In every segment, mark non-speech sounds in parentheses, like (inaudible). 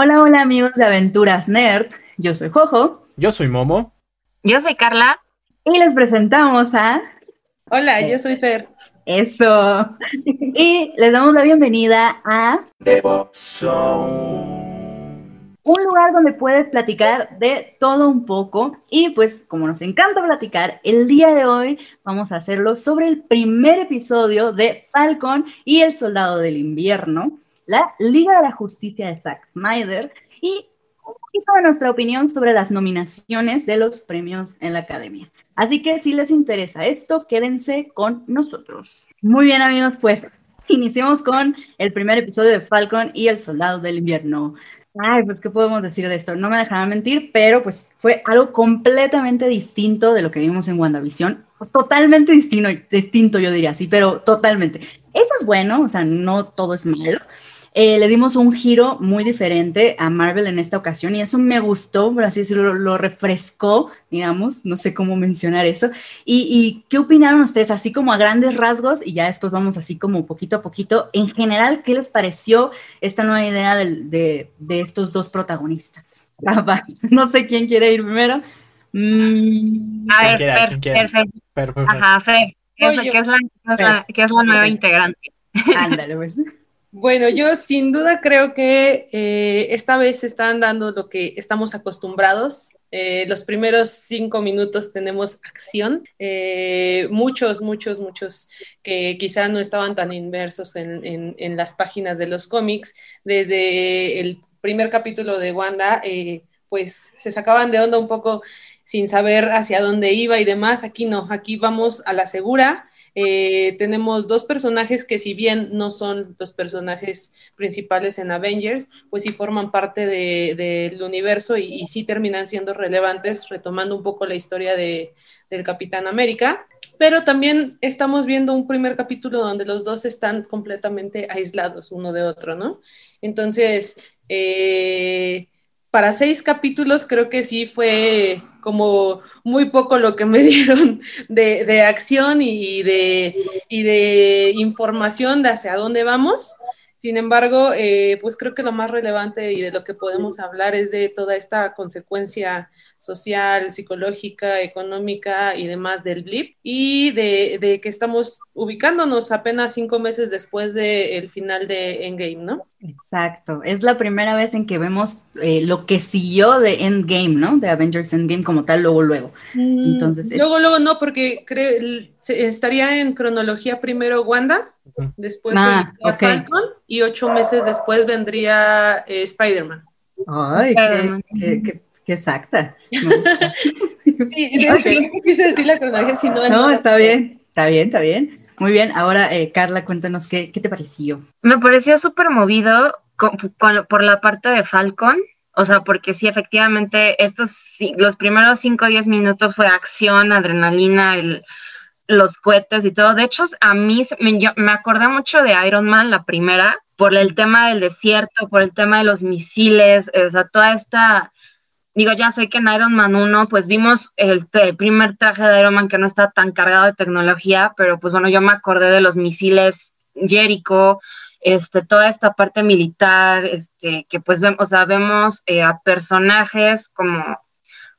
Hola, hola amigos de Aventuras Nerd. Yo soy Jojo. Yo soy Momo. Yo soy Carla. Y les presentamos a... Hola, yo soy Fer. Eso. Y les damos la bienvenida a... Un lugar donde puedes platicar de todo un poco. Y pues como nos encanta platicar, el día de hoy vamos a hacerlo sobre el primer episodio de Falcon y el Soldado del Invierno, la Liga de la Justicia de Zack Snyder y un poquito de nuestra opinión sobre las nominaciones de los premios en la Academia. Así que si les interesa esto, quédense con nosotros. Muy bien amigos, pues iniciemos con el primer episodio de Falcon y el Soldado del Invierno. Ay, pues, ¿qué podemos decir de esto? No me dejarán mentir, pero pues fue algo completamente distinto de lo que vimos en WandaVision. Totalmente distinto, distinto yo diría, sí, pero totalmente. Eso es bueno, o sea, no todo es malo. Eh, le dimos un giro muy diferente a Marvel en esta ocasión y eso me gustó, por así decirlo, lo refrescó, digamos, no sé cómo mencionar eso. ¿Y, qué opinaron ustedes, así como a grandes rasgos? Y ya después vamos así como poquito a poquito. En general, ¿qué les pareció esta nueva idea de, estos dos protagonistas? (laughs) no sé quién quiere ir primero. Mm. A ver, Fer, Ajá, Fer, que es la nueva integrante. Ándale, pues. (laughs) Bueno, yo sin duda creo que eh, esta vez están dando lo que estamos acostumbrados. Eh, los primeros cinco minutos tenemos acción. Eh, muchos, muchos, muchos que quizá no estaban tan inmersos en, en, las páginas de los cómics. Desde el primer capítulo de Wanda, pues se sacaban de onda un poco sin saber hacia dónde iba y demás. Aquí no, aquí vamos a la segura eh, tenemos dos personajes que si bien no son los personajes principales en Avengers, pues sí forman parte del universo y, sí terminan siendo relevantes, retomando un poco la historia de, del Capitán América. Pero también estamos viendo un primer capítulo donde los dos están completamente aislados uno de otro, ¿no? Entonces, eh, para seis capítulos creo que sí fue como muy poco lo que me (laughs) dieron de, acción y de, y de información de hacia dónde vamos. Sin embargo, eh, pues creo que lo más relevante y de lo que podemos hablar es de toda esta consecuencia social, psicológica, económica y demás del blip y de, que estamos ubicándonos apenas cinco meses después del final de Endgame, ¿no? Exacto, es la primera vez en que vemos eh, lo que siguió de Endgame, ¿no? De Avengers Endgame como tal, luego, luego. Mm, Entonces, luego, luego no, porque estaría en cronología primero Wanda, después ah, Falcon y ocho meses después vendría eh, Spider-Man. Ay, qué, exacta. (laughs) sí, no quise decir la cronología, si no... No, está bien, está bien, está bien. Muy bien, ahora eh, Carla, cuéntanos qué, qué, te pareció. Me pareció súper movido por la parte de Falcon, o sea, porque sí, efectivamente, estos los primeros 5 o 10 minutos fue acción, adrenalina, los cohetes y todo. De hecho, a mí me, me acordé mucho de Iron Man, la primera, por el tema del desierto, por el tema de los misiles, o sea, toda esta digo, ya sé que en Iron Man 1, pues vimos el, primer traje de Iron Man que no está tan cargado de tecnología, pero pues bueno, yo me acordé de los misiles Jericho, este, toda esta parte militar, este, que pues vemos, o sea, vemos eh, a personajes como,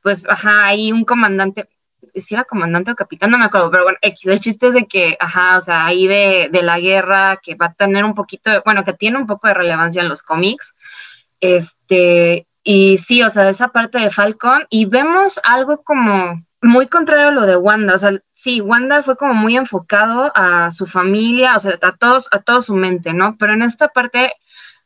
pues, ajá, hay un comandante, si era comandante o capitán, no me acuerdo, pero bueno, el chiste es de que, ajá, o sea, ahí de, de la guerra, que va a tener un poquito, bueno, que tiene un poco de relevancia en los cómics, este, y sí, o sea, esa parte de Falcon, y vemos algo como muy contrario a lo de Wanda, o sea, sí, Wanda fue como muy enfocado a su familia, o sea, a todos, a toda su mente, ¿no? Pero en esta parte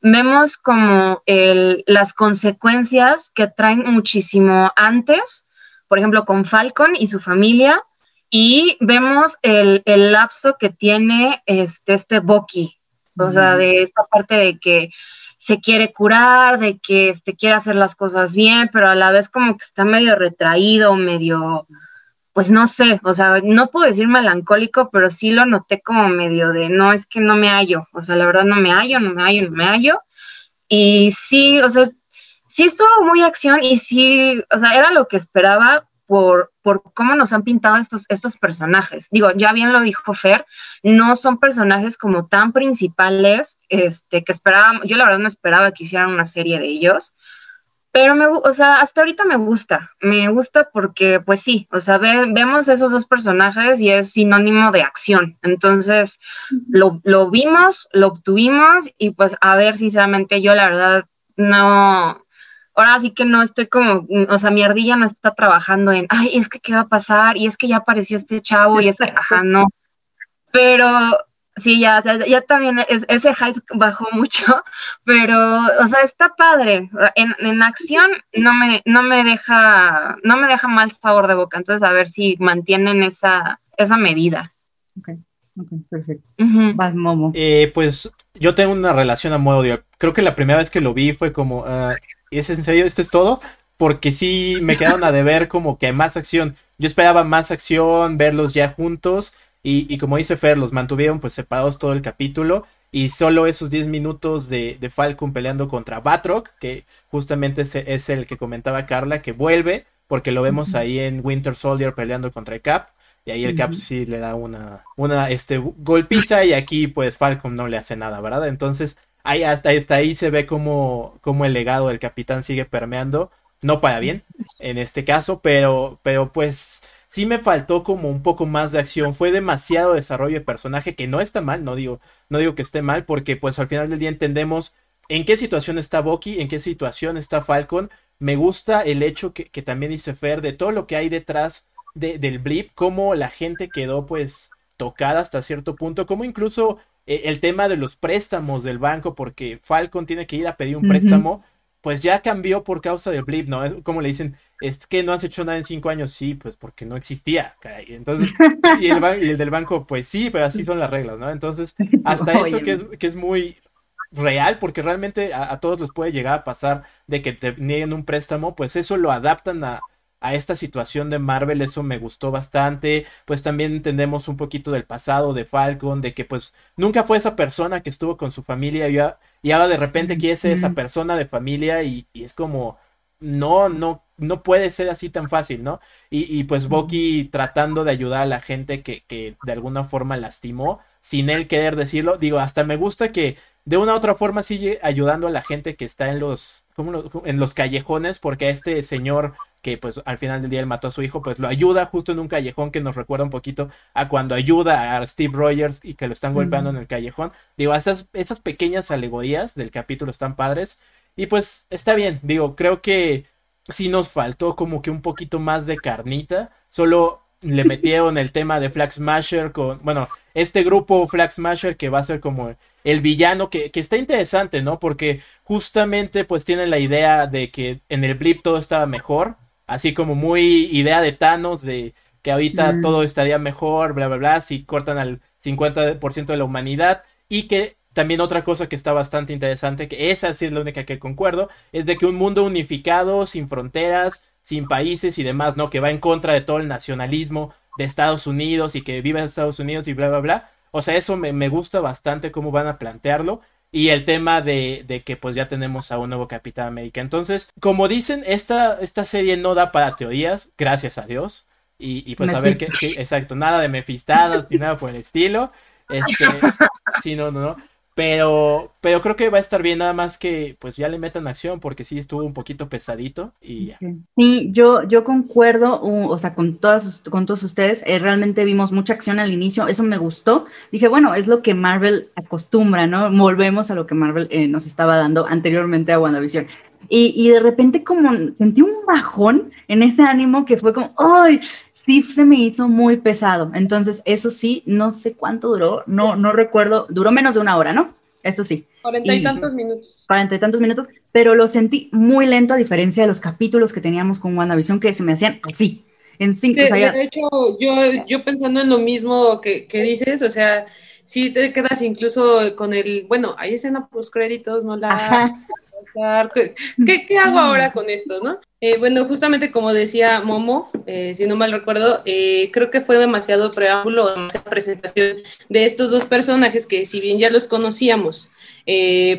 vemos como el, las consecuencias que traen muchísimo antes, por ejemplo, con Falcon y su familia, y vemos el, el lapso que tiene este, este Bucky, o sea, de esta parte de que se quiere curar, de que este, quiere hacer las cosas bien, pero a la vez como que está medio retraído, medio, pues no sé, o sea, no puedo decir melancólico, pero sí lo noté como medio de, no, es que no me hallo, o sea, la verdad no me hallo, no me hallo, no me hallo. Y sí, o sea, sí estuvo muy acción y sí, o sea, era lo que esperaba por, por cómo nos han pintado estos, estos personajes. Digo, ya bien lo dijo Fer, no son personajes como tan principales, este, que esperaba, yo la verdad no esperaba que hicieran una serie de ellos, pero me, o sea, hasta ahorita me gusta, me gusta porque, pues sí, o sea, vemos esos dos personajes y es sinónimo de acción. Entonces, lo, lo vimos, lo obtuvimos y pues a ver, sinceramente, yo la verdad no, ahora sí que no estoy como, o sea, mi ardilla no está trabajando en, ay, es que qué va a pasar, y es que ya apareció este chavo, y es que, ajá, no. Pero sí, ya, ya, también ese hype bajó mucho, (laughs) pero, o sea, está padre. En, en, acción no me, no me deja, no me deja mal sabor de boca. Entonces, a ver si mantienen esa, esa medida. Ok, ok, perfecto. Vas, Momo. Eh, pues yo tengo una relación a modo de. Creo que la primera vez que lo vi fue como. Uh, ¿Es en serio? ¿Esto es todo? Porque sí me quedaron a deber como que más acción. Yo esperaba más acción, verlos ya juntos. Y, como dice Fer, los mantuvieron pues separados todo el capítulo. Y solo esos 10 minutos de, de, Falcon peleando contra Batroc, que justamente es, es, el que comentaba Carla, que vuelve, porque lo vemos ahí en Winter Soldier peleando contra el Cap. Y ahí el Cap sí le da una, una este, golpiza y aquí pues Falcon no le hace nada, ¿verdad? Entonces ahí hasta, ahí se ve como, como el legado del capitán sigue permeando. No para bien en este caso, pero, pero pues sí me faltó como un poco más de acción. Fue demasiado desarrollo de personaje, que no está mal, no digo, no digo que esté mal, porque pues al final del día entendemos en qué situación está Bucky, en qué situación está Falcon. Me gusta el hecho que, también dice Fer de todo lo que hay detrás del blip, cómo la gente quedó pues tocada hasta cierto punto, como incluso el tema de los préstamos del banco, porque Falcon tiene que ir a pedir un préstamo, pues ya cambió por causa del blip, ¿no? Es como le dicen, es que no has hecho nada en cinco años, sí, pues porque no existía, caray. Entonces, (laughs) y el, del banco, pues sí, pero así son las reglas, ¿no? Entonces, (laughs) hasta eso que es, que es muy real, porque realmente a, todos les puede llegar a pasar de que te nieguen un préstamo, pues eso lo adaptan a, a esta situación de Marvel, eso me gustó bastante, pues también entendemos un poquito del pasado de Falcon, de que pues nunca fue esa persona que estuvo con su familia y, y ahora de repente quiere ser esa persona de familia y, y es como, no, no, no puede ser así tan fácil, ¿no? Y, y pues Bucky tratando de ayudar a la gente que, que, de alguna forma lastimó, sin él querer decirlo. Digo, hasta me gusta que de una u otra forma sigue ayudando a la gente que está en los, ¿cómo en los callejones, porque a este señor que pues al final del día él mató a su hijo, pues lo ayuda justo en un callejón que nos recuerda un poquito a cuando ayuda a Steve Rogers y que lo están golpeando en el callejón. Digo, esas, esas pequeñas alegorías del capítulo están padres. Y pues está bien, digo, creo que sí nos faltó como que un poquito más de carnita. Solo le (laughs) metieron el tema de Flag Smasher con, bueno, este grupo Flag Smasher que va a ser como el villano, que, que, está interesante, ¿no? Porque justamente pues tienen la idea de que en el blip todo estaba mejor, así como muy idea de Thanos, de que ahorita mm. todo estaría mejor, bla, bla, bla, si cortan al 50% de la humanidad y que también otra cosa que está bastante interesante, que esa sí es la única que concuerdo, es de que un mundo unificado, sin fronteras, sin países y demás, ¿no? Que va en contra de todo el nacionalismo de Estados Unidos y que vive en Estados Unidos y bla, bla, bla. O sea, eso me, me gusta bastante cómo van a plantearlo. Y el tema de, de, que pues ya tenemos a un nuevo Capitán América. Entonces, como dicen, esta, esta serie no da para teorías, gracias a Dios. Y, y pues a ver qué, sí, exacto, nada de mefistadas ni nada por el estilo. Este, (laughs) sí, no, no, no. Pero, pero creo que va a estar bien, nada más que pues ya le metan acción, porque sí estuvo un poquito pesadito y ya. Sí, yo, yo concuerdo, o sea, con todas con todos ustedes, eh, realmente vimos mucha acción al inicio, eso me gustó. Dije, bueno, es lo que Marvel acostumbra, ¿no? Volvemos a lo que Marvel eh, nos estaba dando anteriormente a WandaVision. Y, y de repente como sentí un bajón en ese ánimo que fue como, ¡ay! Sí se me hizo muy pesado. Entonces, eso sí, no sé cuánto duró, no, no recuerdo, duró menos de una hora, ¿no? Eso sí. Cuarenta y, tantos minutos. Cuarenta y tantos minutos, pero lo sentí muy lento a diferencia de los capítulos que teníamos con WandaVision que se me hacían así, en cinco. De, de hecho, yo, yo pensando en lo mismo que, que dices, o sea, sí te quedas incluso con el, bueno, hay escena post créditos, no la... ¿Qué, ¿Qué, hago ahora con esto, no? Eh, bueno, justamente como decía Momo, eh, si no mal recuerdo, eh, creo que fue demasiado preámbulo, demasiada presentación de estos dos personajes que si bien ya los conocíamos,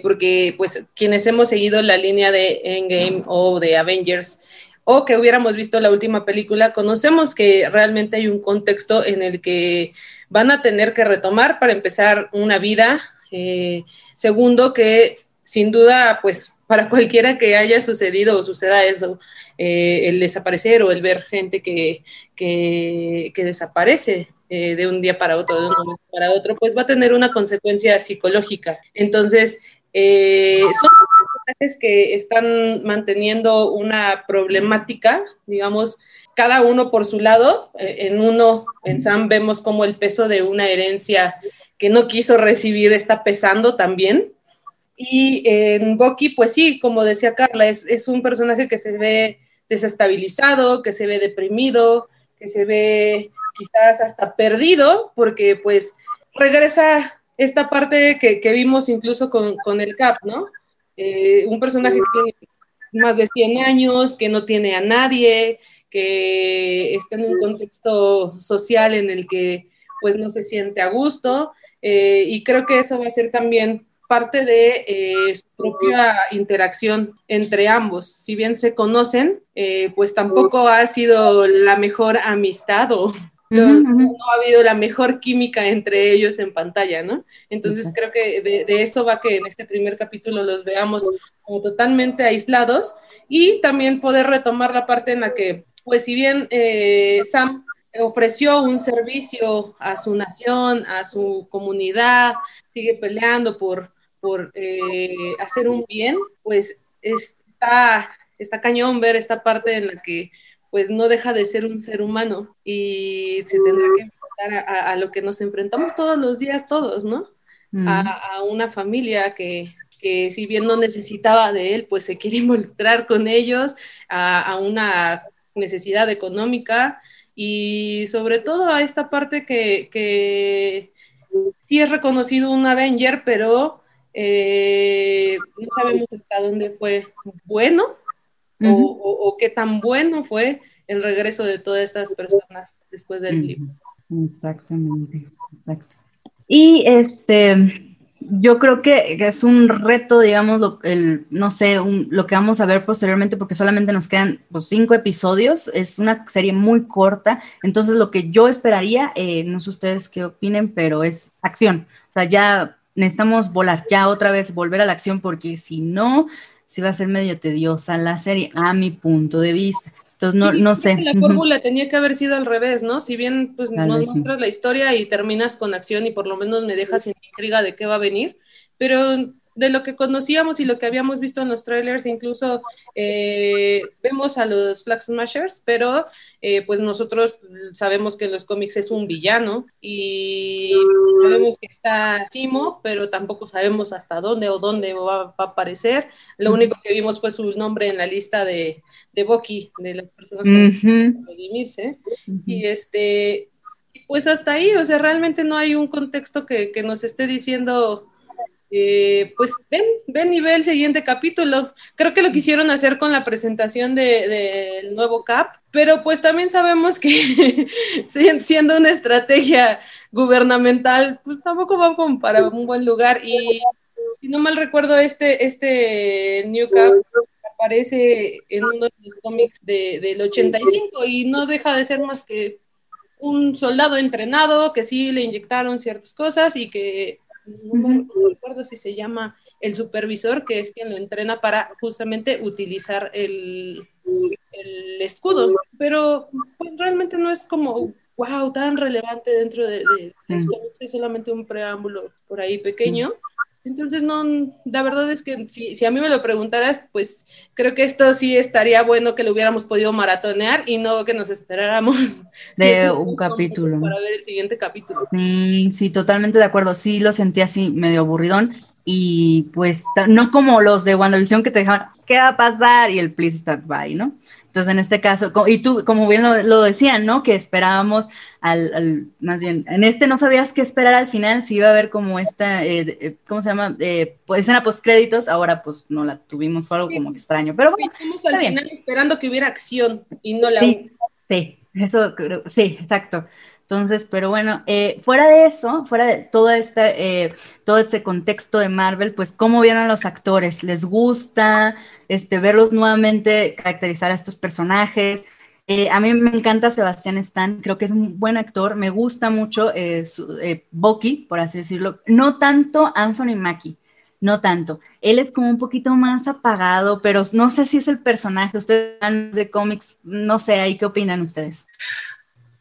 porque pues quienes hemos seguido la línea de Endgame o de Avengers, o que hubiéramos visto la última película, conocemos que realmente hay un contexto en el que van a tener que retomar para empezar una vida. Eh, segundo, que sin duda, pues para cualquiera que haya sucedido o suceda eso, eh, el desaparecer o el ver gente que, que, desaparece eh, de un día para otro, de un momento para otro, pues va a tener una consecuencia psicológica. Entonces, eh, son personajes que están manteniendo una problemática, digamos, cada uno por su lado. en uno, en Sam, vemos como el peso de una herencia que no quiso recibir está pesando también. Y en Bucky, pues sí, como decía Carla, es, un personaje que se ve desestabilizado, que se ve deprimido, que se ve quizás hasta perdido, porque pues regresa esta parte que, vimos incluso con, con, el Cap, ¿no? Eh, un personaje que tiene más de 100 años, que no tiene a nadie, que está en un contexto social en el que pues no se siente a gusto, eh, y creo que eso va a ser también parte de eh, su propia interacción entre ambos. Si bien se conocen, eh, pues tampoco ha sido la mejor amistad o no, ha habido la mejor química entre ellos en pantalla, ¿no? Entonces creo que de, eso va que en este primer capítulo los veamos como totalmente aislados y también poder retomar la parte en la que, pues si bien eh, Sam ofreció un servicio a su nación, a su comunidad, sigue peleando por por eh, hacer un bien, pues está, está cañón ver esta parte en la que pues no deja de ser un ser humano y se tendrá que enfrentar a, lo que nos enfrentamos todos los días todos, ¿no? A, una familia que, que, si bien no necesitaba de él, pues se quiere involucrar con ellos, a, una necesidad económica y sobre todo a esta parte que, que sí es reconocido un Avenger, pero eh, no sabemos hasta dónde fue bueno o, qué tan bueno fue el regreso de todas estas personas después del libro. Exactamente, exacto. Y este, yo creo que es un reto, digamos, lo, el, no sé, lo que vamos a ver posteriormente, porque solamente nos quedan pues, cinco episodios, es una serie muy corta, entonces lo que yo esperaría, eh, no sé ustedes qué opinen, pero es acción, o sea, ya necesitamos volar, ya otra vez volver a la acción, porque si no, se va a ser medio tediosa la serie, a mi punto de vista. Entonces, no, no sé. La fórmula tenía que haber sido al revés, ¿no? Si bien pues, nos muestras la historia y terminas con acción y por lo menos me dejas en intriga de qué va a venir, pero de lo que conocíamos y lo que habíamos visto en los trailers, incluso eh, vemos a los Flag Smashers, pero eh, pues nosotros sabemos que en los cómics es un villano y sabemos que está Simo, pero tampoco sabemos hasta dónde o dónde va, a aparecer. Lo único que vimos fue su nombre en la lista de, de Bucky, de las personas que van redimirse. Y este, pues hasta ahí, o sea, realmente no hay un contexto que, que nos esté diciendo eh, pues ven, ven y ve el siguiente capítulo. Creo que lo quisieron hacer con la presentación del de, nuevo CAP, pero pues también sabemos que (laughs) siendo una estrategia gubernamental, pues tampoco va como para un buen lugar. Y si no mal recuerdo, este, este New Cap aparece en uno de los cómics del 85 y no deja de ser más que un soldado entrenado que sí le inyectaron ciertas cosas y que no, recuerdo si se llama el supervisor, que es quien lo entrena para justamente utilizar el, el escudo, pero pues, realmente no es como, wow, tan relevante dentro de, de, es solamente un preámbulo por ahí pequeño. Entonces, no, la verdad es que si, si, a mí me lo preguntaras, pues creo que esto sí estaría bueno que lo hubiéramos podido maratonear y no que nos esperáramos (laughs) de un capítulo. Para ver el siguiente capítulo. Sí, sí, totalmente de acuerdo. Sí, lo sentí así medio aburridón y pues no como los de WandaVision que te dejaban, ¿qué va a pasar? Y el please stand by, ¿no? Entonces, en este caso, y tú, como bien lo, decían, ¿no? Que esperábamos al, más bien, en este no sabías qué esperar al final, si iba a haber como esta, eh, eh, ¿cómo se llama? Eh, pues, escena post créditos, ahora pues no la tuvimos, fue algo como extraño, pero bueno. Estamos al final esperando que hubiera acción y no la... Sí, sí, eso, sí, exacto. Entonces, pero bueno, eh, fuera de eso, fuera de todo este, eh, todo ese contexto de Marvel, pues, ¿cómo vieron los actores? ¿Les gusta este, verlos nuevamente caracterizar a estos personajes? Eh, a mí me encanta Sebastián Stan, creo que es un buen actor, me gusta mucho su, Bucky, por así decirlo, no tanto Anthony Mackie, no tanto. Él es como un poquito más apagado, pero no sé si es el personaje. Ustedes de cómics, no sé, ahí qué opinan ustedes.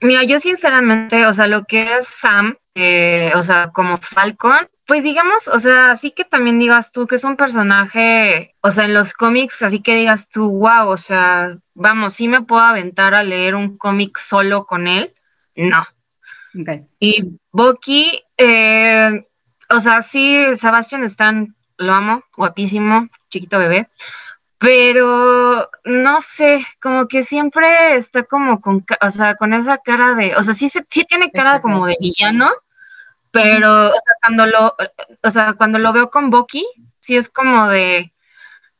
Mira, yo sinceramente, o sea, lo que es Sam, eh, o sea, como Falcon, pues digamos, o sea, así que también digas tú que es un personaje, o sea, en los cómics, así que digas tú, wow, o sea, vamos, sí me puedo aventar a leer un cómic solo con él, no. Okay. Y Bucky, eh, o sea, sí, Sebastián Stan, lo amo, guapísimo, chiquito bebé, pero no sé, como que siempre está como con, o sea, con esa cara de, o sea, sí, sí tiene cara como de villano, pero o sea, cuando lo, o sea, cuando lo veo con Bucky, sí es como de,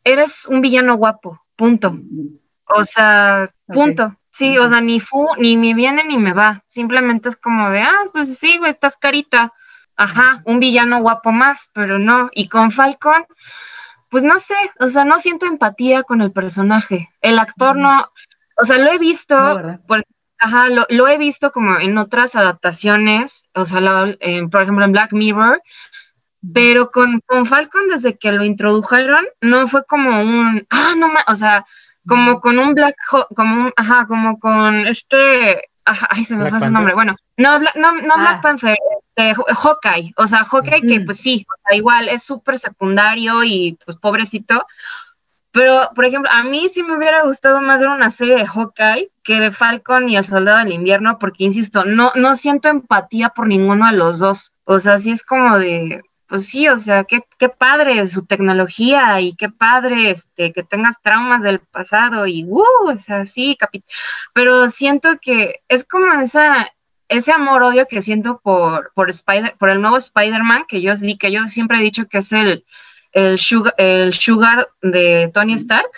eres un villano guapo, punto. O sea, punto. Sí, o sea, ni fu, ni me viene ni me va. Simplemente es como de, ah, pues sí, güey, estás carita. Ajá, un villano guapo más, pero no. Y con Falcon, pues no sé, o sea, no siento empatía con el personaje. El actor no, o sea, lo he visto, ajá, lo, he visto como en otras adaptaciones, o sea, por ejemplo en Black Mirror, pero con, con, Falcon desde que lo introdujeron, no fue como un, ah, no, o sea, como con un Black, como un, ajá, como con este, ay, se me fue su nombre, bueno, no, no, no Black ah. Panther, este, Hawkeye, o sea, Hawkeye que pues sí, o sea, igual es súper secundario y pues pobrecito, pero por ejemplo, a mí sí me hubiera gustado más ver una serie de Hawkeye que de Falcon y el Soldado del Invierno, porque insisto, no, no siento empatía por ninguno de los dos, o sea, sí es como de, pues sí, o sea, qué, qué padre su tecnología y qué padre este, que tengas traumas del pasado y, uh, o sea, sí, pero siento que es como esa, ese amor-odio que siento por, por, Spider, por el nuevo Spider-Man, que yo, que yo siempre he dicho que es el, el, sugar, el sugar de Tony Stark,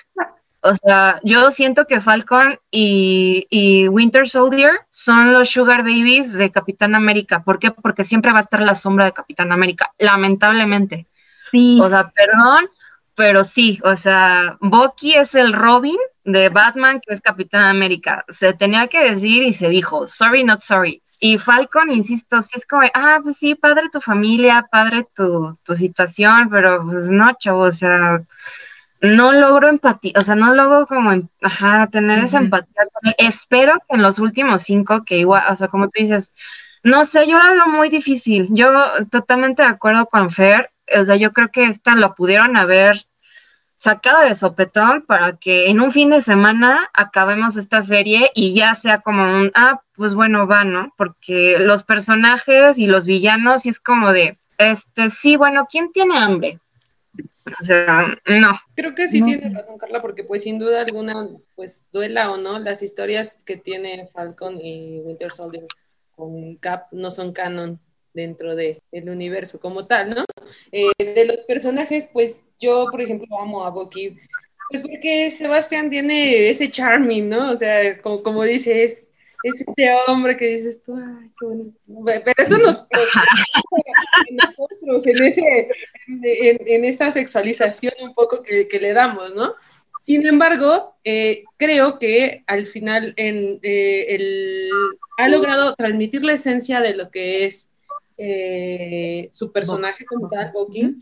o sea, yo siento que Falcon y, Winter Soldier son los Sugar Babies de Capitán América. ¿Por qué? Porque siempre va a estar la sombra de Capitán América, lamentablemente. Sí. O sea, perdón, pero sí, o sea, Bucky es el Robin de Batman, que es Capitán América. Se tenía que decir y se dijo, sorry, not sorry. Y Falcon, insisto, sí es como, ah, pues sí, padre tu familia, padre tu, tu situación, pero pues no, chavo, o sea, no logro empatía, o sea, no logro como, ajá, tener esa empatía. Espero que en los últimos cinco, que igual, o sea, como tú dices, no sé, yo lo veo muy difícil. Yo totalmente de acuerdo con Fer, o sea, yo creo que esta lo pudieron haber sacado de sopetón para que en un fin de semana acabemos esta serie y ya sea como un, ah, pues bueno, va, ¿no? Porque los personajes y los villanos, y es como de, este, sí, bueno, ¿quién tiene hambre? O sea, no. Creo que sí tiene razón, Carla, porque pues sin duda alguna, pues duela o no, las historias que tiene Falcon y Winter Soldier con Cap no son canon dentro del universo como tal, ¿no? Eh, de los personajes, pues yo, por ejemplo, amo a Bucky, pues porque Sebastián tiene ese charming, ¿no? O sea, como, como dice, es es ese hombre que dices tú, ay, qué bonito. Pero eso nos, (laughs) en nosotros, en, ese, en, esa sexualización un poco que, le damos, ¿no? Sin embargo, eh, creo que al final en, eh, ha logrado transmitir la esencia de lo que es eh, su personaje como tal, Bucky.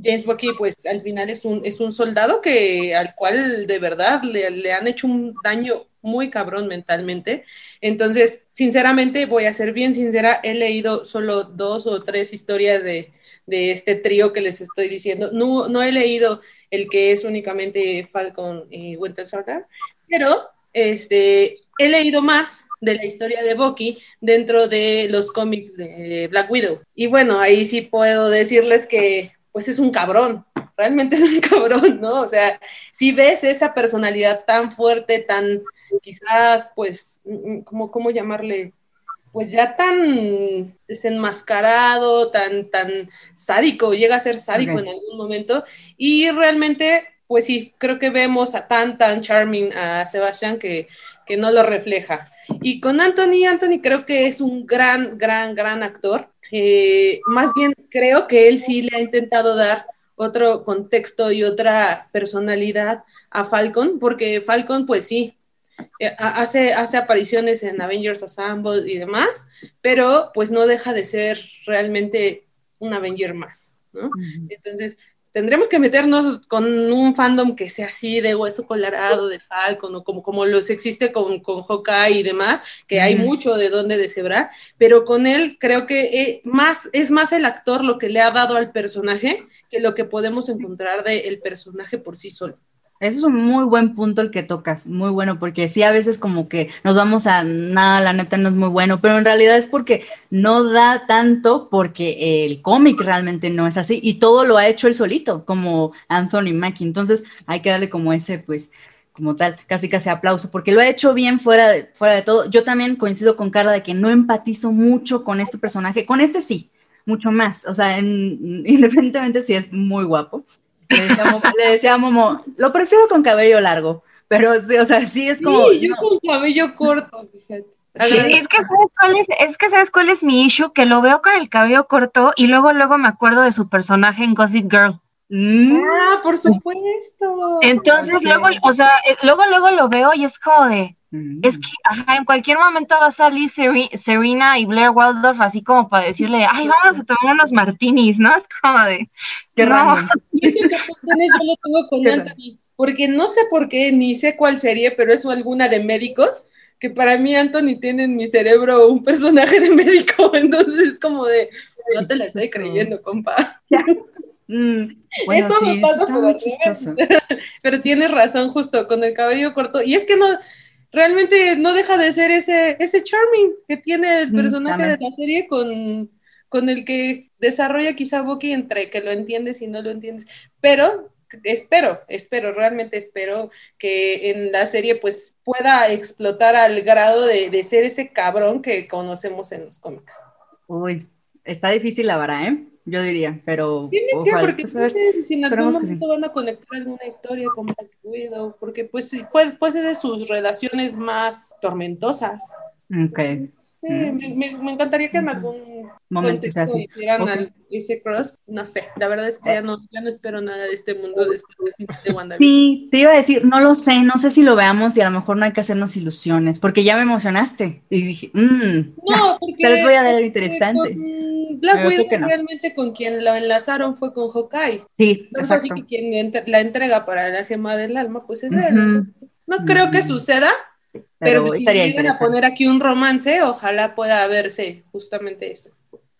James Bucky, pues al final es un, es un soldado que, al cual de verdad le, le han hecho un daño muy cabrón mentalmente. Entonces, sinceramente, voy a ser bien sincera, he leído solo dos o tres historias de, este trío que les estoy diciendo. No, no he leído el que es únicamente Falcon y Winter Soldier, pero este, he leído más de la historia de Bucky dentro de los cómics de Black Widow. Y bueno, ahí sí puedo decirles que pues es un cabrón, realmente es un (laughs) cabrón, ¿no? O sea, si ves esa personalidad tan fuerte, tan quizás, pues, ¿cómo, cómo llamarle? Pues ya tan desenmascarado, tan, tan sádico, llega a ser sádico en algún momento. Y realmente, pues sí, creo que vemos a tan, tan charming a Sebastián que, que no lo refleja. Y con Anthony, Anthony creo que es un gran, gran, gran actor. Eh, más bien creo que él sí le ha intentado dar otro contexto y otra personalidad a Falcon, porque Falcon, pues sí, eh, hace, hace apariciones en Avengers Assemble y demás, pero pues no deja de ser realmente un Avenger más, ¿no? Entonces, tendremos que meternos con un fandom que sea así de hueso colorado, de Falcon, o como, como los existe con, con Hawkeye y demás, que hay mucho de dónde deshebrar, pero con él creo que eh, más, es más el actor lo que le ha dado al personaje que lo que podemos encontrar del personaje por sí solo. Eso es un muy buen punto el que tocas, muy bueno, porque sí, a veces como que nos vamos a nada, la neta no es muy bueno, pero en realidad es porque no da tanto porque el cómic realmente no es así y todo lo ha hecho él solito, como Anthony Mackie. Entonces hay que darle como ese, pues, como tal, casi casi aplauso, porque lo ha hecho bien fuera de, fuera de todo. Yo también coincido con Carla de que no empatizo mucho con este personaje, con este sí, mucho más, o sea, (laughs) independientemente si es muy guapo, le decía, a Momo, lo prefiero con cabello largo, pero sí, o sea, sí es como... Sí, yo con cabello corto, fíjate. es, que ¿sabes cuál es, es que sabes cuál es mi issue, que lo veo con el cabello corto y luego luego me acuerdo de su personaje en Gossip Girl. Mm. Ah, por supuesto. Entonces luego, o sea, eh, luego luego lo veo y es como de, mm. es que ajá, en cualquier momento va a salir Serena y Blair Waldorf así como para decirle, ay, vamos a tomar unos martinis, ¿no? Es como de, qué no. Que (laughs) yo lo tengo con Anthony, porque no sé por qué, ni sé cuál sería, pero es alguna de médicos, que para mí Anthony tiene en mi cerebro un personaje de médico, (laughs) entonces es como de, no te la estoy creyendo, compa. Mm, Eso me pasa por (laughs) Pero tienes razón, justo con el cabello corto. Y es que no, realmente no deja de ser ese, ese charming que tiene el mm, personaje de la serie con, con el que desarrolla quizá Bucky entre que lo entiendes y no lo entiendes. Pero espero, espero, realmente espero que en la serie pues pueda explotar al grado de, de ser ese cabrón que conocemos en los cómics. Uy, está difícil la vara, ¿eh? Yo diría, pero... Tiene que, porque sé si en algún momento van a conectar alguna historia con Black Widow, porque pues fue, fue de sus relaciones más tormentosas. Ok. Sí, me, me, encantaría que en algún momento se hicieran ese cross. No sé, la verdad es que ya no, ya no espero nada de este mundo después de, WandaVision. Sí, te iba a decir, no lo sé, no sé si lo veamos y a lo mejor no hay que hacernos ilusiones, porque ya me emocionaste y dije, mmm, no, porque, te les voy a ver interesante. Black Widow realmente con quien lo enlazaron fue con Hawkeye. Sí, exacto. Así que quien la entrega para la gema del alma, pues es él. No creo que suceda, pero, si llegan a poner aquí un romance, ojalá pueda verse justamente eso.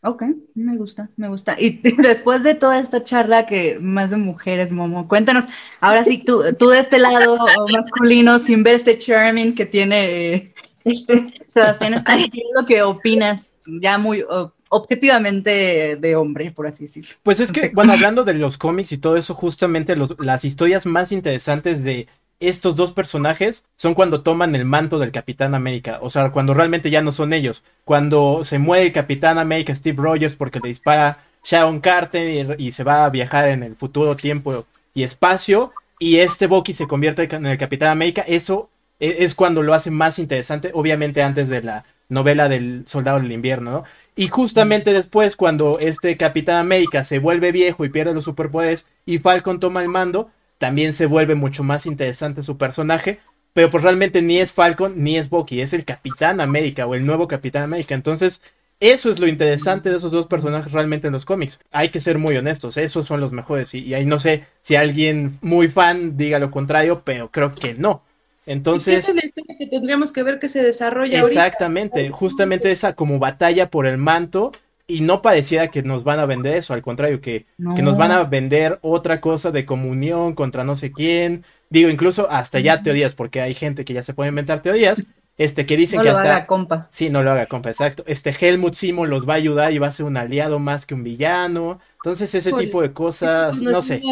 Ok, me gusta, me gusta. Y (laughs) después de toda esta charla que más de mujeres, Momo, cuéntanos, ahora sí, tú, tú de este lado masculino, sin ver este charming que tiene este, Sebastián, ¿qué es lo que opinas? Ya muy objetivamente de hombre, por así decirlo. Pues es que, bueno, hablando de los cómics y todo eso, justamente las historias más interesantes de estos dos personajes son cuando toman el manto del Capitán América, o sea, cuando realmente ya no son ellos, cuando se muere el Capitán América Steve Rogers porque le dispara Sharon Carter y, se va a viajar en el futuro tiempo y espacio y este Bucky se convierte en el Capitán América, eso e, es cuando lo hace más interesante, obviamente antes de la novela del Soldado del Invierno, ¿no? Y justamente después, cuando este Capitán América se vuelve viejo y pierde los superpoderes y Falcon toma el mando, también se vuelve mucho más interesante su personaje. Pero pues realmente ni es Falcon ni es Bucky, es el Capitán América o el nuevo Capitán América. Entonces, eso es lo interesante de esos dos personajes realmente en los cómics. Hay que ser muy honestos, esos son los mejores. Y, y ahí no sé si alguien muy fan diga lo contrario, pero creo que no. Entonces. Es la historia que tendríamos que ver que se desarrolla. Exactamente, justamente esa como batalla por el manto. Y no pareciera que nos van a vender eso, al contrario, que, que nos van a vender otra cosa de comunión contra no sé quién. Digo, incluso hasta ya teorías, porque hay gente que ya se puede inventar teorías. Este, que dicen que lo hasta. Haga, compa. Sí, no lo haga compa, exacto. Este Helmut Simo los va a ayudar y va a ser un aliado más que un villano. Entonces, ese tipo de cosas, no, sé.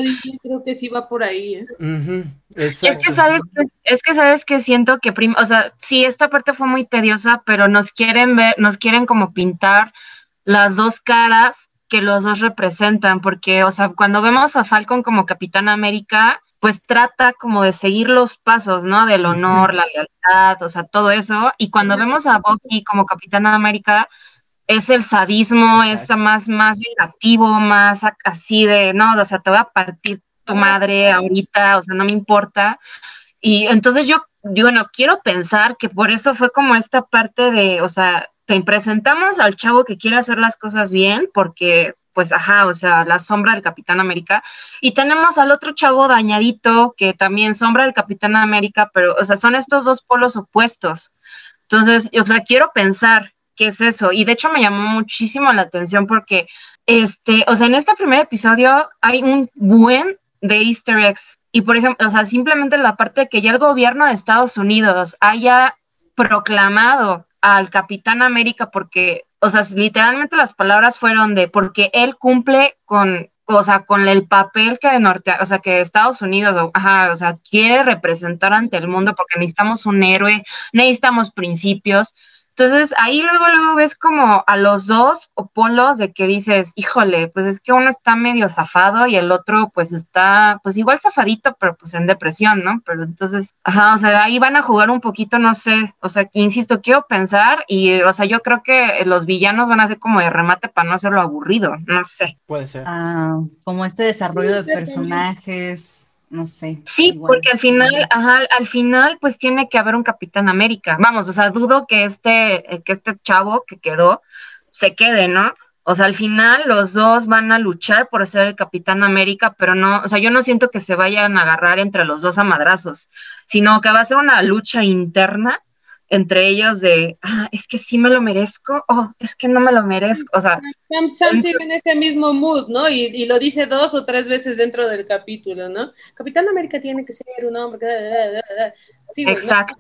Creo que sí va por ahí, ¿eh? Es que sabes, es que sabes que siento que, o sea, sí, esta parte fue muy tediosa, pero nos quieren ver, nos quieren como pintar las dos caras que los dos representan, porque, o sea, cuando vemos a Falcon como Capitán América, pues trata como de seguir los pasos, ¿no? Del honor, la lealtad, o sea, todo eso. Y cuando vemos a Bucky como Capitán América, es el sadismo, es más, más vengativo, más así de, no, o sea, te voy a partir tu madre ahorita, o sea, no me importa. Y entonces yo, bueno, quiero pensar que por eso fue como esta parte de, o sea, te presentamos al chavo que quiere hacer las cosas bien, porque, pues, ajá, o sea, la sombra del Capitán América. Y tenemos al otro chavo dañadito, que también sombra del Capitán América, pero, o sea, son estos dos polos opuestos. Entonces, o sea, quiero pensar qué es eso. Y de hecho me llamó muchísimo la atención porque, este, o sea, en este primer episodio hay un buen de easter eggs. Y por ejemplo, o sea, simplemente la parte de que ya el gobierno de Estados Unidos haya proclamado al Capitán América porque, o sea, literalmente las palabras fueron de porque él cumple con, o sea, con el papel que de Norte, o sea, que Estados Unidos, ajá, o sea, quiere representar ante el mundo porque necesitamos un héroe, necesitamos principios. Entonces ahí luego, luego ves como a los dos polos de que dices, híjole, pues es que uno está medio zafado y el otro pues está, pues igual zafadito, pero pues en depresión, ¿no? Pero entonces, ajá, o sea, ahí van a jugar un poquito, no sé, o sea, insisto, quiero pensar y, o sea, yo creo que los villanos van a ser como de remate para no hacerlo aburrido, no sé. Puede ser. Ah, como este desarrollo de personajes no sé. Sí, porque al final, ajá, al final pues tiene que haber un Capitán América. Vamos, o sea, dudo que este, eh, que este chavo que quedó se quede, ¿no? O sea, al final los dos van a luchar por ser el Capitán América, pero no, o sea, yo no siento que se vayan a agarrar entre los dos a madrazos, sino que va a ser una lucha interna entre ellos de, ah, es que sí me lo merezco, oh, es que no me lo merezco, o sea. Sam, sigue en ese mismo mood, ¿no? Y, lo dice dos o tres veces dentro del capítulo, ¿no? Capitán América tiene que ser un hombre, sí, Exacto.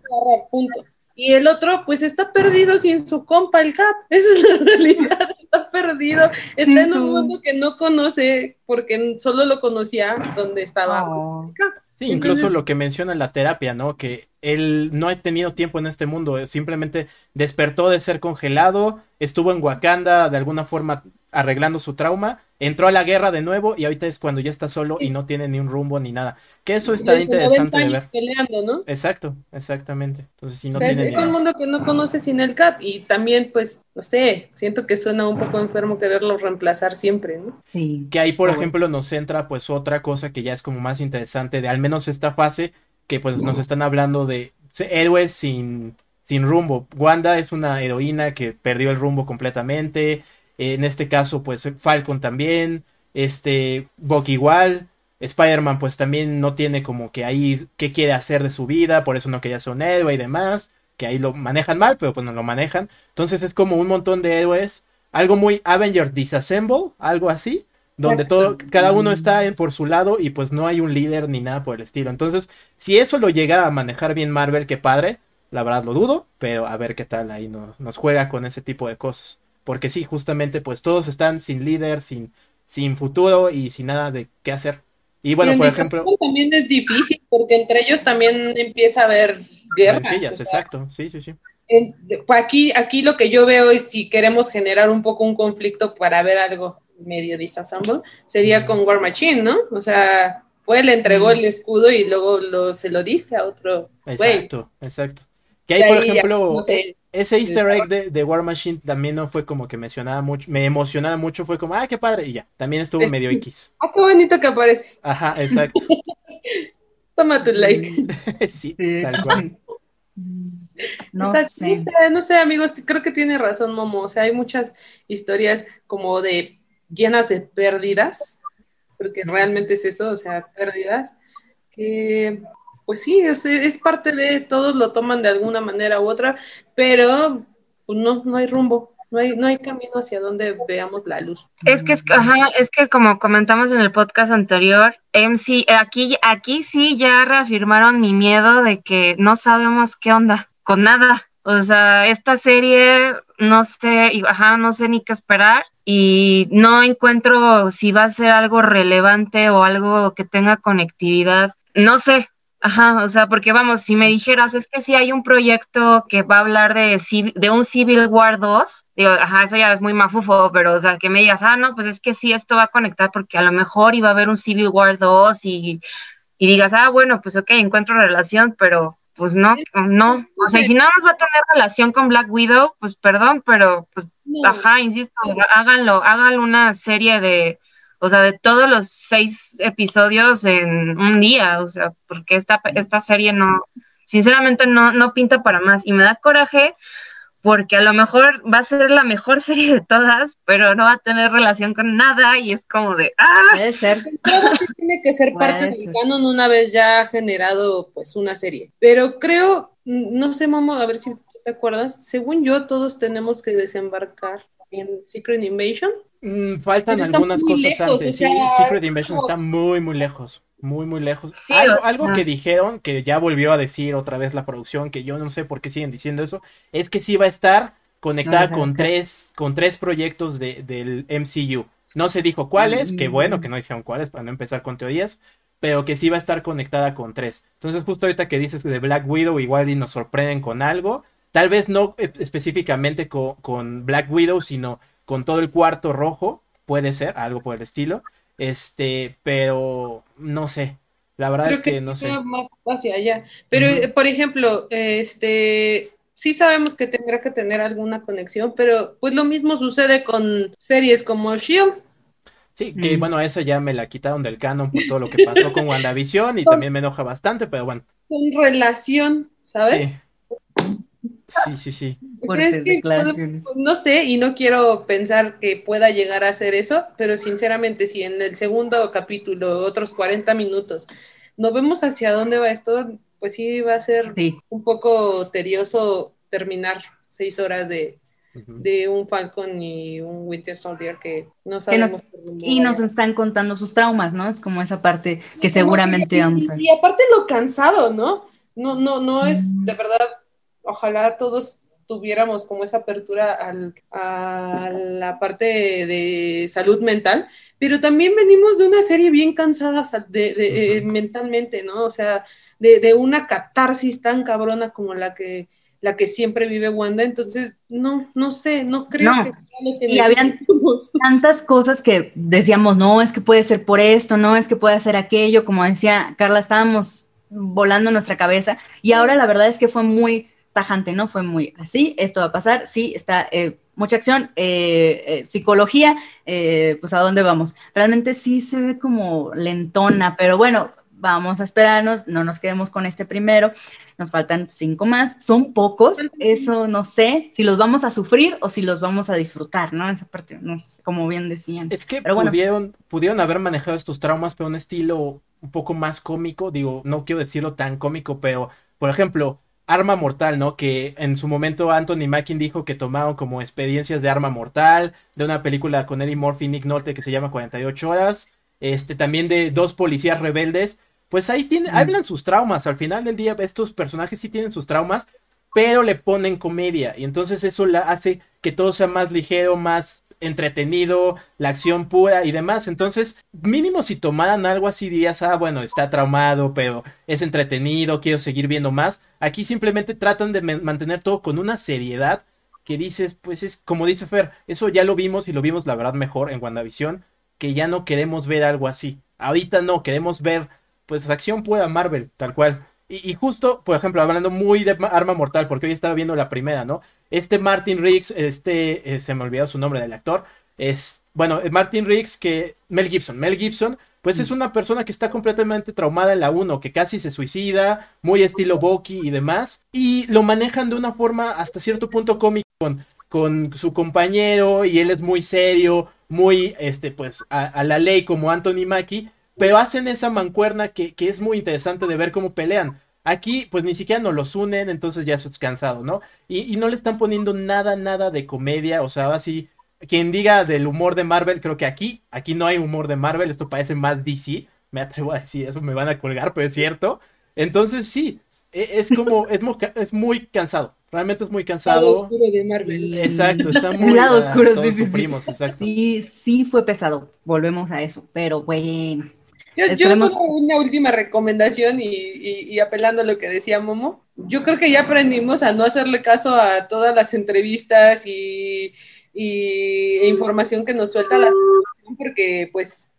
punto. Y el otro, pues está perdido sin su compa, el Cap. (laughs) Esa es la realidad, está perdido. Está en un mundo que no conoce porque solo lo conocía donde estaba oh. el Cap. Sí, incluso lo que menciona en la terapia, ¿no? Que él no ha tenido tiempo en este mundo, simplemente despertó de ser congelado, estuvo en Wakanda de alguna forma arreglando su trauma, entró a la guerra de nuevo y ahorita es cuando ya está solo y no tiene ni un rumbo ni nada. Que eso está interesante de ver. Peleando, ¿no? Exacto, exactamente. Entonces, si no tiene es un mundo que no conoce sin el Cap y también, pues, no sé, siento que suena un poco enfermo quererlo reemplazar siempre, ¿no? Sí. Que ahí, por ejemplo, nos entra pues otra cosa que ya es como más interesante de al menos esta fase, que pues nos están hablando de héroes sin, sin rumbo. Wanda es una heroína que perdió el rumbo completamente en este caso, pues Falcon también. Este, Bucky igual. Spider-Man, pues también no tiene como que ahí qué quiere hacer de su vida, por eso no quería ser un héroe y demás. Que ahí lo manejan mal, pero pues no lo manejan. Entonces es como un montón de héroes. Algo muy Avengers Disassemble, algo así. Donde todo, cada uno está por su lado y pues no hay un líder ni nada por el estilo. Entonces, si eso lo llega a manejar bien Marvel, qué padre. La verdad lo dudo, pero a ver qué tal ahí nos juega con ese tipo de cosas. Porque sí, justamente, pues todos están sin líder, sin, sin futuro y sin nada de qué hacer. Y bueno, por ejemplo. También es difícil porque entre ellos también empieza a haber guerras. exacto, sí, sí, sí. Pues aquí, aquí lo que yo veo es si queremos generar un poco un conflicto para ver algo medio disassemble, sería con War Machine, ¿no? O sea, fue, le entregó el escudo y luego lo, se lo diste a otro. Exacto, exacto. Que hay, por ejemplo, ese easter egg de, War Machine también no fue como que mencionaba mucho, me emocionaba mucho, fue como, ah, qué padre, y ya, también estuvo medio X. (laughs) Ah, qué bonito que apareces. Ajá, exacto. (laughs) Toma tu like. (laughs) sí, tal cual. No sé. no sé, amigos, creo que tiene razón, Momo. O sea, hay muchas historias como de llenas de pérdidas, porque realmente es eso, o sea, pérdidas, que pues sí, es, parte de, todos lo toman de alguna manera u otra, pero pues no, no hay rumbo. No hay, no hay camino hacia donde veamos la luz. Es que, ajá, es que como comentamos en el podcast anterior, MC, aquí, aquí sí ya reafirmaron mi miedo de que no sabemos qué onda con nada. O sea, esta serie no sé, ajá, no sé ni qué esperar y no encuentro si va a ser algo relevante o algo que tenga conectividad. No sé, Ajá, o sea, porque vamos, si me dijeras, es que si hay un proyecto que va a hablar de, de un Civil War 2, digo, ajá, eso ya es muy mafufo, pero, o sea, que me digas, ah, no, pues es que sí, esto va a conectar porque a lo mejor iba a haber un Civil War 2 y y digas, ah, bueno, pues ok, encuentro relación, pero pues no, no. O sea, si nada más va a tener relación con Black Widow, pues perdón, pero pues, ajá, insisto, háganlo, háganlo una serie de, o sea, de todos los seis episodios en un día, o sea, porque esta, esta serie no, sinceramente no, no pinta para más. Y me da coraje porque a lo mejor va a ser la mejor (laughs) serie de todas, pero no va a tener relación con nada y es como de ¡ah! Puede ser. tiene que ser parte del canon una vez ya generado pues una serie. Pero creo, no sé, Momo, a ver si te acuerdas, según yo todos tenemos que desembarcar en Secret Invasion. Mm, faltan algunas cosas antes. sí, Secret Invasion está muy, muy lejos. Muy, muy lejos. algo, que dijeron, que ya volvió a decir otra vez la producción, que yo no sé por qué siguen diciendo eso, es que sí va a estar conectada con, tres, con tres proyectos de, del MCU. No se dijo cuáles, que bueno que no dijeron cuáles para no empezar con teorías, pero que sí va a estar conectada con tres. Entonces, justo ahorita que dices de Black Widow, igual y nos sorprenden con algo. Tal vez no e, específicamente con, con Black Widow, sino con todo el cuarto rojo, puede ser, algo por el estilo. Este, pero no sé. La verdad es que, no sé. Más hacia allá. Pero, por ejemplo, este, sí sabemos que tendrá que tener alguna conexión, pero pues lo mismo sucede con series como Shield. Sí, que bueno, esa ya me la quitaron del canon por todo lo que pasó con WandaVision y (laughs) también me enoja bastante, pero bueno. Con relación, ¿sabes? Sí, sí, sí. No sé, y no quiero pensar que pueda llegar a hacer eso, pero sinceramente, si en el segundo capítulo, otros 40 minutos, no vemos hacia dónde va esto, pues sí va a ser un poco tedioso terminar seis horas de, un Falcon y un Winter Soldier que no sabemos. y nos están contando sus traumas, ¿no? Es como esa parte que seguramente vamos a ver. Y aparte lo cansado, ¿no? No, no, no es de verdad ojalá todos tuviéramos como esa apertura al, a la parte de, salud mental, pero también venimos de una serie bien cansada de, mentalmente, ¿no? O sea, de, una catarsis tan cabrona como la que la que siempre vive Wanda, entonces no, no sé, no creo que sea lo que Y habían (laughs) tantas cosas que decíamos, no, es que puede ser por esto, no, es que puede ser aquello, como decía Carla, estábamos volando nuestra cabeza, y ahora la verdad es que fue muy, tajante, ¿no? Fue muy así, esto va a pasar, sí, está eh, mucha acción, eh, eh, psicología, pues a dónde vamos. Realmente sí se ve como lentona, pero bueno, vamos a esperarnos, no nos quedemos con este primero, nos faltan cinco más, son pocos, eso no sé si los vamos a sufrir o si los vamos a disfrutar, ¿no? Esa parte, no como bien decían. Es que pudieron, pudieron haber manejado estos traumas, pero un estilo un poco más cómico, digo, no quiero decirlo tan cómico, pero, por ejemplo, Arma Mortal, ¿no? Que en su momento Anthony Mackin dijo que tomaron como experiencias de Arma Mortal, de una película con Eddie Murphy y Nick Nolte que se llama 48 horas, este también de dos policías rebeldes. Pues ahí tienen, mm. hablan sus traumas. Al final del día, estos personajes sí tienen sus traumas, pero le ponen comedia. Y entonces eso la hace que todo sea más ligero, más entretenido, la acción pura y demás. Entonces, mínimo si tomaran algo así, dirías, ah, bueno, está traumado, pero es entretenido, quiero seguir viendo más. Aquí simplemente tratan de mantener todo con una seriedad que dices, pues es como dice Fer, eso ya lo vimos y lo vimos la verdad mejor en WandaVision, que ya no queremos ver algo así. Ahorita no, queremos ver, pues, acción pura Marvel, tal cual. Y, justo, por ejemplo, hablando muy de Arma Mortal, porque hoy estaba viendo la primera, ¿no? Este Martin Riggs, este, eh, se me olvidó su nombre del actor, es, bueno, eh, Martin Riggs, que, Mel Gibson, Mel Gibson, pues es mm. una persona que está completamente traumada en la 1, que casi se suicida, muy estilo Bucky y demás, y lo manejan de una forma hasta cierto punto cómica con, con su compañero, y él es muy serio, muy, este, pues, a, la ley como Anthony Mackie, pero hacen esa mancuerna que, que, es muy interesante de ver cómo pelean. Aquí, pues ni siquiera nos los unen, entonces ya eso es cansado, ¿no? Y, y no le están poniendo nada, nada de comedia, o sea, así, quien diga del humor de Marvel, creo que aquí, aquí no hay humor de Marvel, esto parece más DC, me atrevo a decir eso, me van a colgar, pero es cierto. Entonces, sí, e, es como, (laughs) es muy, es muy cansado, realmente es muy cansado. Lado oscuro de Marvel. Exacto, está (laughs) muy... Lado oscuro, todos sufrimos, exacto. Sí, sí fue pesado, volvemos a eso, pero bueno. Yo, una última recomendación y, apelando a lo que decía Momo. Yo creo que ya aprendimos a no hacerle caso a todas las entrevistas y, e información que nos suelta la porque pues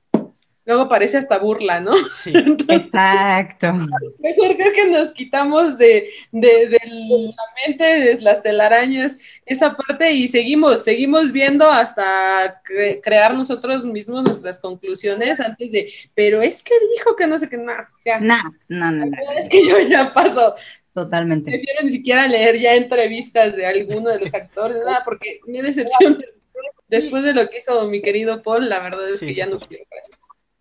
luego parece hasta burla, ¿no? Sí. (laughs) Exacto. Mejor creo que nos quitamos de, de, de la mente, de las telarañas, esa parte y seguimos, seguimos viendo hasta cre- crear nosotros mismos nuestras conclusiones antes de, pero es que dijo que no sé qué, no, ya, No, no, no, no, es que yo ya paso, totalmente. prefiero ni siquiera leer ya entrevistas de alguno de los actores, nada, porque mi decepción (laughs) después de lo que hizo mi querido Paul, la verdad es Sí, que sí, ya no pues.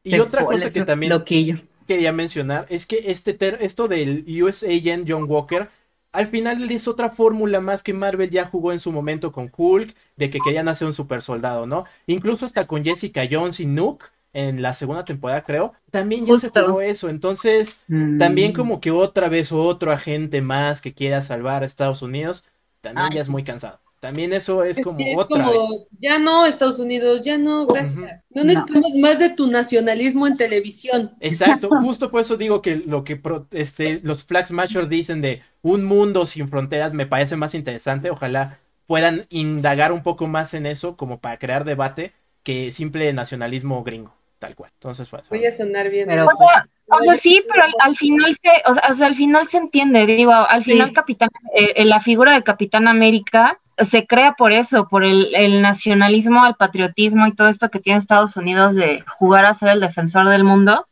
Y otra cosa que también Loquillo. quería mencionar es que este ter- esto del US Agent John Walker al final es otra fórmula más que Marvel ya jugó en su momento con Hulk, de que querían hacer un super soldado, ¿no? Incluso hasta con Jessica Jones y Nuke en la segunda temporada, creo, también ya se jugó eso. Entonces, Mm. también como que otra vez otro agente más que quiera salvar a Estados Unidos, también Ay, ya es muy cansado. También eso es como que otra como, vez. Ya no, Estados Unidos, ya no, gracias. No necesitamos más de tu nacionalismo en televisión. Exacto, (laughs) justo por eso digo que lo que pro- este, los Flag Smashers dicen de un mundo sin fronteras me parece más interesante. Ojalá puedan indagar un poco más en eso como para crear debate que simple nacionalismo gringo, tal cual. Entonces, pues, Voy a sonar bien. Pero- O sea, o sea, sí, pero al, al final se, o sea, o sea, al final se entiende, digo, al final Sí. Capitán, eh, eh, la figura de Capitán América se crea por eso, por el, el nacionalismo, el patriotismo y todo esto que tiene Estados Unidos de jugar a ser el defensor del mundo,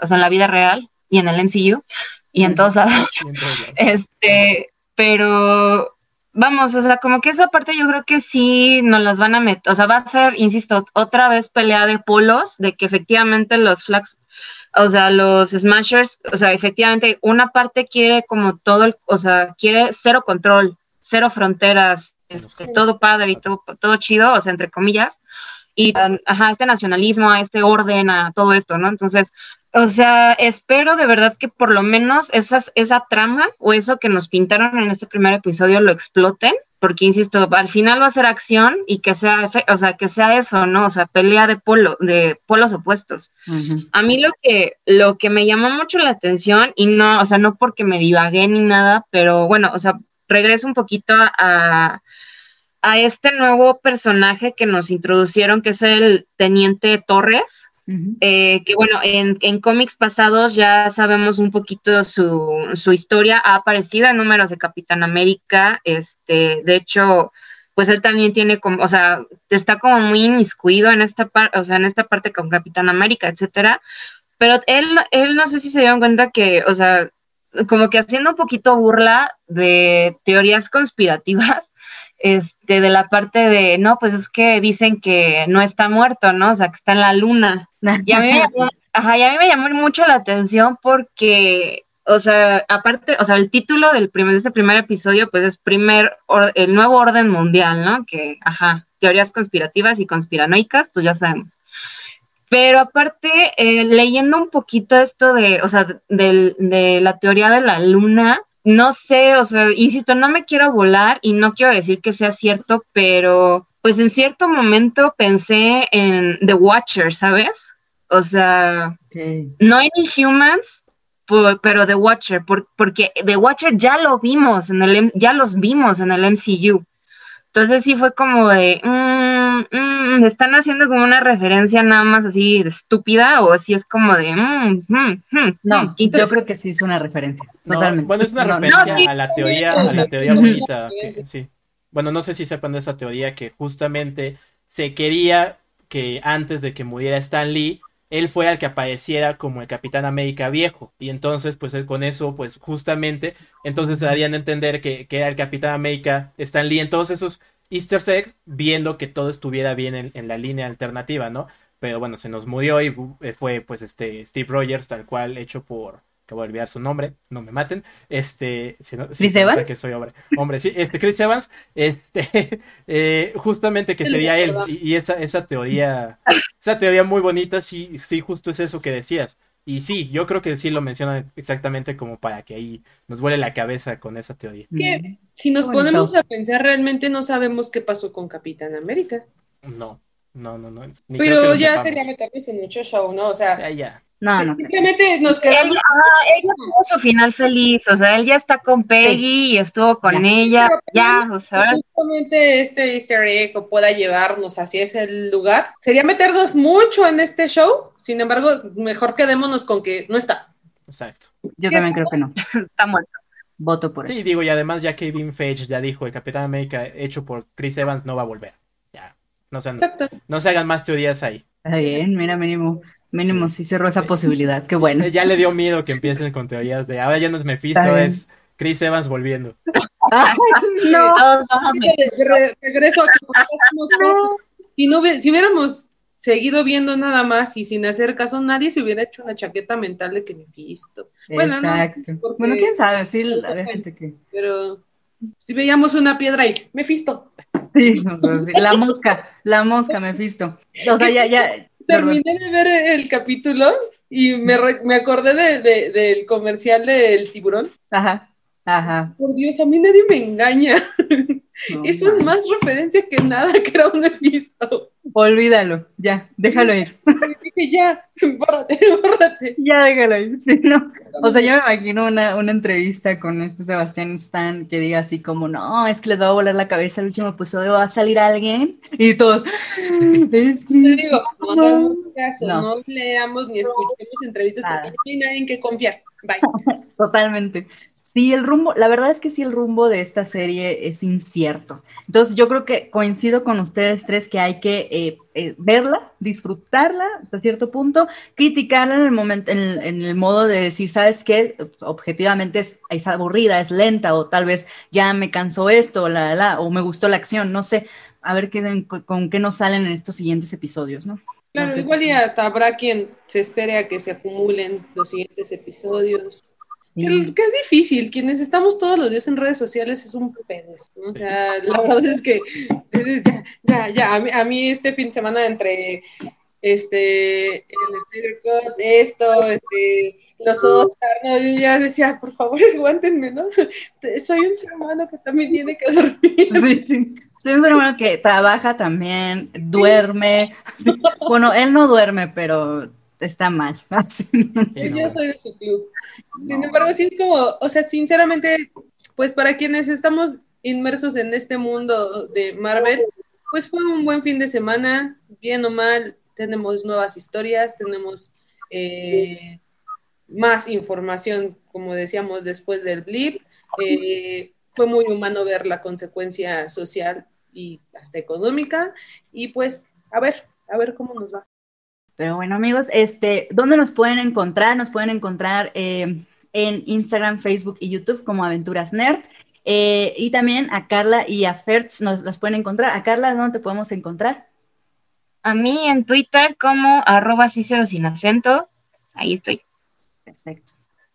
o sea, en la vida real y en el MCU y en Sí. todos lados. sí, en todos lados. Este, pero vamos, o sea, como que esa parte yo creo que sí nos las van a meter, o sea, va a ser, insisto, otra vez pelea de polos, de que efectivamente los flags, o sea, los smashers, o sea, efectivamente una parte quiere como todo, el, o sea, quiere cero control, cero fronteras, este, todo padre y todo, todo chido, o sea, entre comillas, y ajá, este nacionalismo, a este orden, a todo esto, ¿no? Entonces, o sea, espero de verdad que por lo menos esas, esa trama o eso que nos pintaron en este primer episodio lo exploten, porque insisto, al final va a ser acción y que sea, o sea, que sea eso, ¿no? O sea, pelea de polo, de polos opuestos. Ujú. A mí lo que, lo que me llamó mucho la atención, y no, o sea, no porque me divagué ni nada, pero bueno, o sea, regreso un poquito a, a este nuevo personaje que nos introducieron, que es el Teniente Torres. Eh, que bueno, en, en cómics pasados ya sabemos un poquito su, su historia, ha aparecido en números de Capitán América, este, de hecho, pues él también tiene como, o sea, está como muy inmiscuido en esta parte, o sea, en esta parte con Capitán América, etcétera, pero él, él no sé si se dieron cuenta que, o sea, como que haciendo un poquito burla de teorías conspirativas, (laughs) este, de la parte de, no, pues es que dicen que no está muerto, ¿no? O sea, que está en la luna. Y a mí me (laughs) llamó, ajá, y a mí me llamó mucho la atención porque, o sea, aparte, o sea, el título del primer, de este primer episodio, pues es primer, or- el nuevo orden mundial, ¿no? Que, ajá, teorías conspirativas y conspiranoicas, pues ya sabemos. Pero aparte, eh, leyendo un poquito esto de, o sea, del- de la teoría de la luna, no sé, o sea, insisto, no me quiero volar y no quiero decir que sea cierto, pero pues en cierto momento pensé en The Watcher, ¿sabes? O sea, Ok. no en Inhumans, pu- pero The Watcher, por- porque The Watcher ya lo vimos en el, ya los vimos en el MCU. Entonces sí fue como de, mm, mm, están haciendo como una referencia nada más así de estúpida o así es como de, mm, mm, mm, No, mm, yo creo que sí es una referencia. No, Totalmente. bueno, es una referencia No, sí. a la teoría, a la teoría bonita. (laughs) que- sí. Bueno, no sé si sepan de esa teoría que justamente se quería que antes de que muriera Stan Lee, él fue al que apareciera como el Capitán América viejo. Y entonces, pues con eso, pues justamente, entonces se darían a entender que, que era el Capitán América Stan Lee en todos esos easter eggs, viendo que todo estuviera bien en, en la línea alternativa, ¿no? Pero bueno, se nos murió y eh, fue pues este Steve Rogers, tal cual, hecho por, que voy a olvidar su nombre, no me maten, este, si no, ¿Chris Evans? que soy hombre, hombre, sí, este Chris Evans, este, (laughs) eh, justamente que sería él, y, y esa, esa teoría, esa teoría muy bonita, sí, sí, justo es eso que decías, y sí, yo creo que sí lo mencionan exactamente como para que ahí nos vuele la cabeza con esa teoría. Que si nos ponemos a pensar, realmente no sabemos qué pasó con Capitán América. No, No, no, no. ni creo que Pero ya sepamos. sería meternos en mucho show, ¿no? O sea, Ya, ya. No, no. simplemente nos Él, quedamos. ah, ella tuvo su final feliz, o sea, él ya está con Peggy y estuvo con Ya. ella, Pero ya, o sea, ahora justamente este easter egg pueda llevarnos hacia ese lugar, sería meternos mucho en este show. Sin embargo, mejor quedémonos con que no está. Exacto. Yo también creo que no. (laughs) está muerto. Voto por Sí, eso. digo, y además ya Kevin Feige ya dijo, el Capitán América hecho por Chris Evans no va a volver. Ya. No se, Exacto. no se hagan más teorías ahí. Está bien, mira, mínimo. Mínimo sí cerró esa posibilidad. Qué bueno. Ya le dio miedo que empiecen con teorías de ahora ya no es Mephisto, es Chris Evans volviendo. (laughs) Ay, no. Todos somos De- re- regreso a caso. Si, no si hubiéramos seguido viendo nada más y sin hacer caso, nadie se hubiera hecho una chaqueta mental de que me visto. Bueno, no, Exacto. porque- Bueno, quién sabe, sí, gente que. Pero si veíamos una piedra y me fisto. Sí, (laughs) o sea, sí, la mosca, la mosca, Mephisto. (laughs) O sea, ya, ya. Terminé de ver el capítulo y me, re- me acordé de- de- del comercial del tiburón. Ajá, ajá. Por Dios, a mí nadie me engaña. No, (laughs) Eso es más referencia que nada que era un Mephisto. Olvídalo, ya, déjalo ir. (laughs) Dije, ya, bórrate, bórrate. Ya déjalo ir. (laughs) sí, no. O sea, yo me imagino una, una entrevista con este Sebastián Stan que diga así como, no, es que les va a volar la cabeza el último episodio, va a salir alguien. Y todos, es que... digo, no hagamos caso, No. no. leamos ni escuchemos entrevistas porque no hay nadie en que confiar. Bye. Totalmente. Sí, el rumbo, la verdad es que sí, el rumbo de esta serie es incierto. Entonces, yo creo que coincido con ustedes tres que hay que eh, eh, verla, disfrutarla hasta cierto punto, criticarla en el momento, en el, en el modo de decir, ¿sabes qué? Objetivamente es, es aburrida, es lenta, o tal vez ya me cansó esto, o la, la, o me gustó la acción, no sé. A ver qué, con, qué nos salen en estos siguientes episodios, ¿no? Claro, igual y hasta habrá quien se espere a que se acumulen los siguientes episodios. Que, que es difícil, quienes estamos todos los días en redes sociales es un pedo. eso, ¿no? O sea, la verdad es que es- ya, ya, ya, a mí, a mí este fin de semana entre este, el Cut, esto, este, los Oscar, ¿no? yo ya decía, por favor, (laughs) aguántenme, ¿no? Soy un ser humano que también tiene que dormir. Sí, sí. Soy un ser humano que trabaja también, duerme. Bueno, él no duerme, pero está mal. (laughs) Sí. Yo soy de su club. Sin embargo, sí es como, o sea, sinceramente, pues para quienes estamos inmersos en este mundo de Marvel, pues fue un buen fin de semana, bien o mal, tenemos nuevas historias, tenemos eh, más información, como decíamos, después del blip. Eh, fue muy humano ver la consecuencia social y hasta económica, y pues, a ver, a ver cómo nos va. Pero bueno, amigos, este, ¿dónde nos pueden encontrar? Nos pueden encontrar eh, en Instagram, Facebook y YouTube como Aventuras Nerd. Eh, y también a Carla y a Fertz nos las pueden encontrar. A Carla, ¿dónde te podemos encontrar? A mí en Twitter como arroba Cícero sin acento, ahí estoy. Perfecto.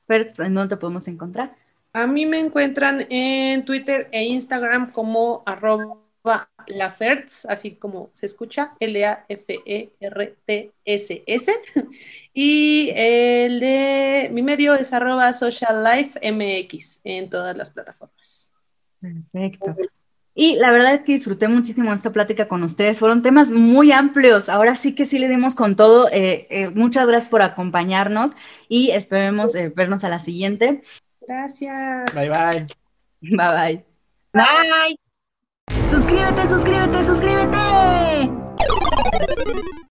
Fertz, ¿en dónde te podemos encontrar? A mí me encuentran en Twitter e Instagram como arroba lafertz, así como se escucha, L-A-F-E-R-T-S-S. (laughs) Y el de mi medio es arroba sociallifemx en todas las plataformas. Perfecto. Y la verdad es que disfruté muchísimo esta plática con ustedes. Fueron temas muy amplios. Ahora sí que sí le dimos con todo. Eh, eh, muchas gracias por acompañarnos y esperemos eh, vernos a la siguiente. Gracias. Bye bye. Bye bye. Bye. Suscríbete, suscríbete, suscríbete.